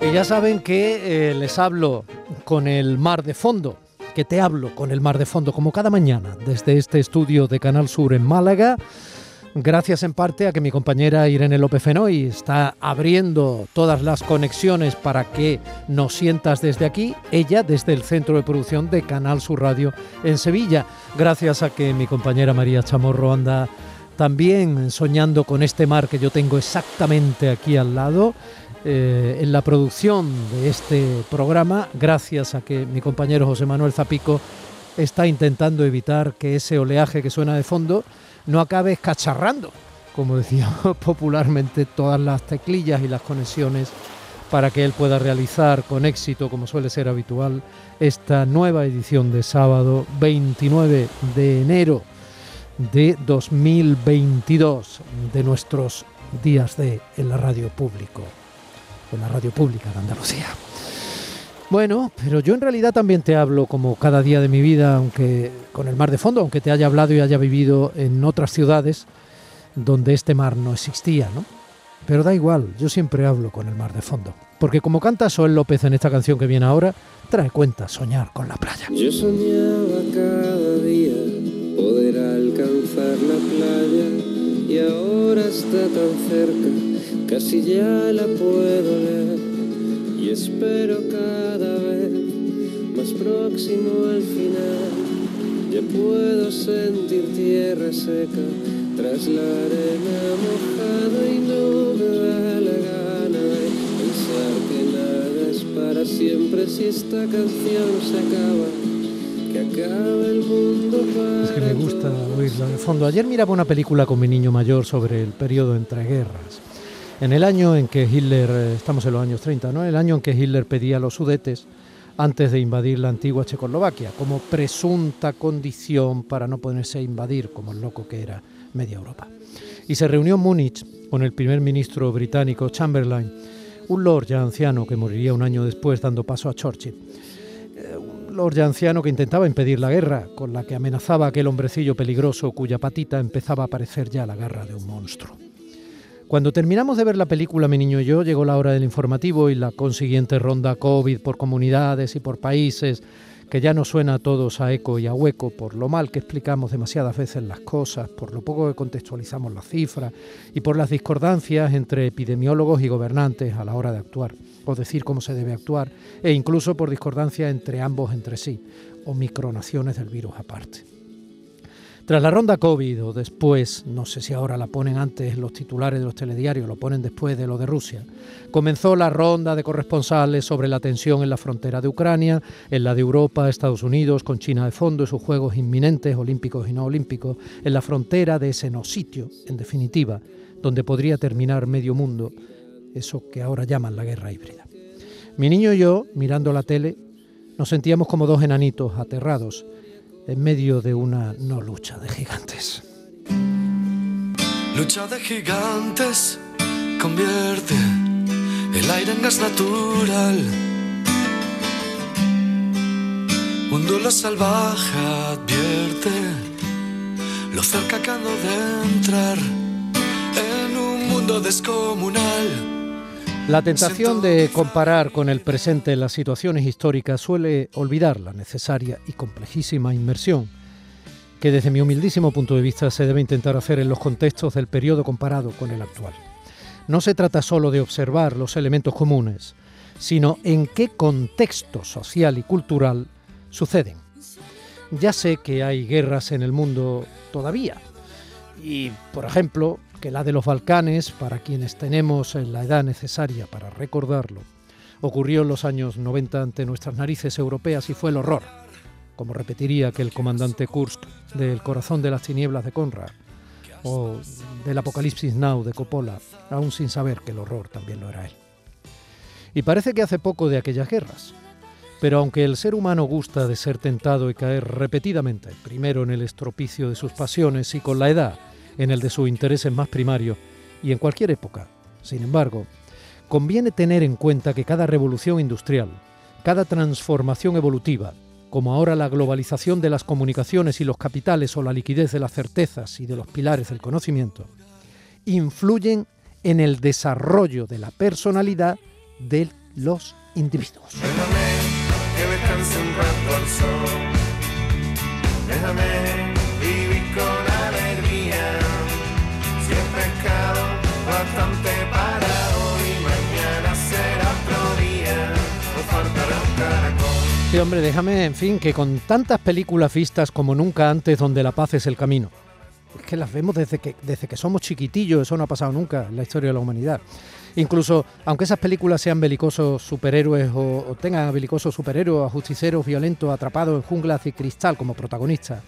Y ya saben que eh, les hablo con el mar de fondo, que te hablo con el mar de fondo, como cada mañana, desde este estudio de Canal Sur en Málaga. Gracias en parte a que mi compañera Irene López Fenoy está abriendo todas las conexiones para que nos sientas desde aquí, ella desde el centro de producción de Canal Sur Radio en Sevilla. Gracias a que mi compañera María Chamorro anda también soñando con este mar que yo tengo exactamente aquí al lado eh, en la producción de este programa, gracias a que mi compañero José Manuel Zapico está intentando evitar que ese oleaje que suena de fondo no acabe escacharrando, como decíamos popularmente, todas las teclillas y las conexiones para que él pueda realizar con éxito, como suele ser habitual, esta nueva edición de sábado 29 de enero de 2022 de nuestros días de en la radio público en la radio pública de Andalucía. Bueno, pero yo en realidad también te hablo como cada día de mi vida, aunque con el mar de fondo, aunque te haya hablado y haya vivido en otras ciudades donde este mar no existía, ¿no? Pero da igual, yo siempre hablo con el mar de fondo. Porque como canta Soel López en esta canción que viene ahora, trae cuenta soñar con la playa. Yo soñaba cada día y ahora está tan cerca casi ya la puedo leer y espero cada vez más próximo al final. Ya puedo sentir tierra seca tras la arena mojada y no me da la gana de pensar que nada es para siempre si esta canción se acaba. Es que me gusta oírla de fondo. Ayer miraba una película con mi niño mayor sobre el periodo entre guerras en el año en que Hitler, eh, estamos en los años 30, ¿no? El año en que Hitler pedía los sudetes antes de invadir la antigua Checoslovaquia, como presunta condición para no ponerse a invadir, como el loco que era media Europa. Y se reunió en Múnich con el primer ministro británico Chamberlain, un lord ya anciano que moriría un año después dando paso a Churchill. Lord anciano que intentaba impedir la guerra, con la que amenazaba aquel hombrecillo peligroso cuya patita empezaba a parecer ya la garra de un monstruo. Cuando terminamos de ver la película Mi niño y yo, llegó la hora del informativo y la consiguiente ronda COVID por comunidades y por países, que ya nos suena a todos a eco y a hueco por lo mal que explicamos demasiadas veces las cosas, por lo poco que contextualizamos las cifras y por las discordancias entre epidemiólogos y gobernantes a la hora de actuar, o decir cómo se debe actuar, e incluso por discordancias entre ambos entre sí, o micronaciones del virus aparte. Tras la ronda COVID o después, no sé si ahora la ponen antes los titulares de los telediarios, lo ponen después de lo de Rusia, comenzó la ronda de corresponsales sobre la tensión en la frontera de Ucrania, en la de Europa, Estados Unidos, con China de fondo y sus juegos inminentes, olímpicos y no olímpicos, en la frontera de ese no sitio, en definitiva, donde podría terminar medio mundo, eso que ahora llaman la guerra híbrida. Mi niño y yo, mirando la tele, nos sentíamos como dos enanitos aterrados, en medio de una no lucha de gigantes. Lucha de gigantes convierte el aire en gas natural. Un duelo salvaje advierte lo cerca que ando de entrar en un mundo descomunal la tentación de comparar con el presente las situaciones históricas suele olvidar la necesaria y complejísima inmersión que desde mi humildísimo punto de vista se debe intentar hacer en los contextos del periodo comparado con el actual. No se trata solo de observar los elementos comunes, sino en qué contexto social y cultural suceden. Ya sé que hay guerras en el mundo todavía, y, por ejemplo, que la de los Balcanes, para quienes tenemos la edad necesaria para recordarlo, ocurrió en los años 90 ante nuestras narices europeas y fue el horror, como repetiría aquel comandante Kursk del Corazón de las Tinieblas de Conrad o del Apocalipsis Now de Coppola, aún sin saber que el horror también lo era él. Y parece que hace poco de aquellas guerras, pero aunque el ser humano gusta de ser tentado y caer repetidamente, primero en el estropicio de sus pasiones y con la edad en el de sus intereses más primarios y en cualquier época. Sin embargo, conviene tener en cuenta que cada revolución industrial, cada transformación evolutiva, como ahora la globalización de las comunicaciones y los capitales o la liquidez de las certezas y de los pilares del conocimiento, influyen en el desarrollo de la personalidad de los individuos. Déjame que descanse un rato al sol. Déjame bastante para hoy. Mañana será otro día. No faltará un caracol. Sí, hombre, déjame, en fin, que con tantas películas vistas como nunca antes donde la paz es el camino. Es que las vemos desde que, desde que somos chiquitillos, eso no ha pasado nunca en la historia de la humanidad. Incluso, aunque esas películas sean belicosos superhéroes o, o tengan a belicosos superhéroes, a justiceros violentos atrapados en junglas y cristal como protagonistas,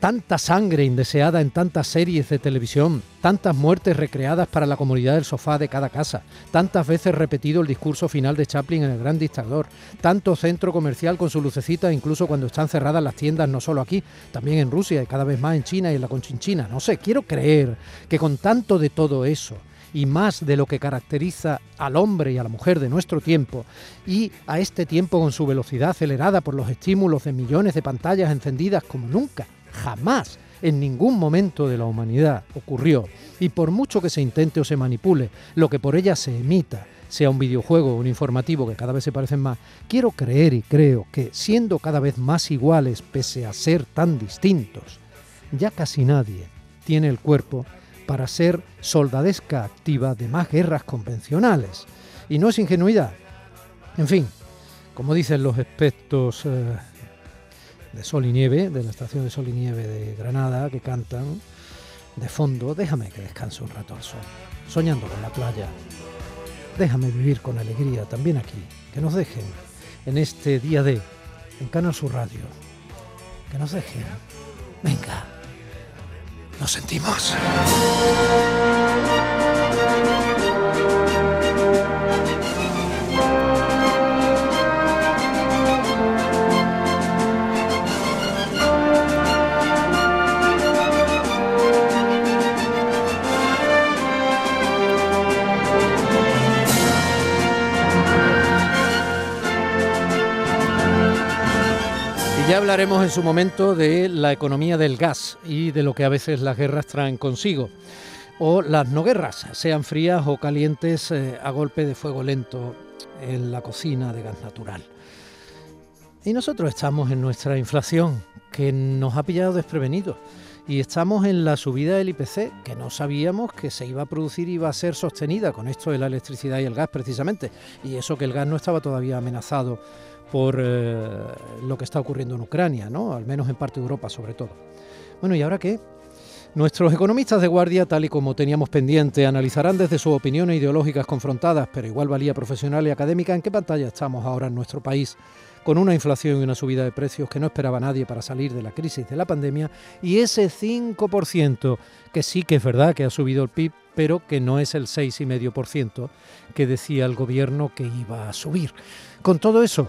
tanta sangre indeseada en tantas series de televisión, tantas muertes recreadas para la comunidad del sofá de cada casa, tantas veces repetido el discurso final de Chaplin en El Gran Dictador, tanto centro comercial con su lucecita incluso cuando están cerradas las tiendas no solo aquí, también en Rusia y cada vez más en China y en la Conchinchina. No sé, quiero creer que con tanto de todo eso, y más de lo que caracteriza al hombre y a la mujer de nuestro tiempo, y a este tiempo con su velocidad acelerada por los estímulos de millones de pantallas encendidas como nunca, jamás en ningún momento de la humanidad ocurrió, y por mucho que se intente o se manipule lo que por ella se emita, sea un videojuego un informativo que cada vez se parecen más, quiero creer y creo que siendo cada vez más iguales pese a ser tan distintos, ya casi nadie tiene el cuerpo para ser soldadesca activa de más guerras convencionales. Y no es ingenuidad. En fin, como dicen los expertos eh, de Sol y Nieve, de la estación de Sol y Nieve de Granada, que cantan de fondo, déjame que descanse un rato al sol, soñando con la playa. Déjame vivir con alegría también aquí, que nos dejen en este día de, en Canal Sur Radio, que nos dejen. Venga, nos sentimos. Hablaremos en su momento de la economía del gas y de lo que a veces las guerras traen consigo. O las no guerras, sean frías o calientes eh, a golpe de fuego lento en la cocina de gas natural. Y nosotros estamos en nuestra inflación, que nos ha pillado desprevenidos. Y estamos en la subida del IPC, que no sabíamos que se iba a producir y iba a ser sostenida con esto de la electricidad y el gas precisamente. Y eso que el gas no estaba todavía amenazado por eh, lo que está ocurriendo en Ucrania, ¿no? al menos en parte de Europa sobre todo. Bueno, ¿y ahora qué? Nuestros economistas de guardia, tal y como teníamos pendiente, analizarán desde sus opiniones ideológicas confrontadas, pero igual valía profesional y académica, en qué pantalla estamos ahora en nuestro país, con una inflación y una subida de precios que no esperaba nadie para salir de la crisis de la pandemia, y ese 5% que sí que es verdad que ha subido el PIB, pero que no es el 6,5% que decía el gobierno que iba a subir. Con todo eso,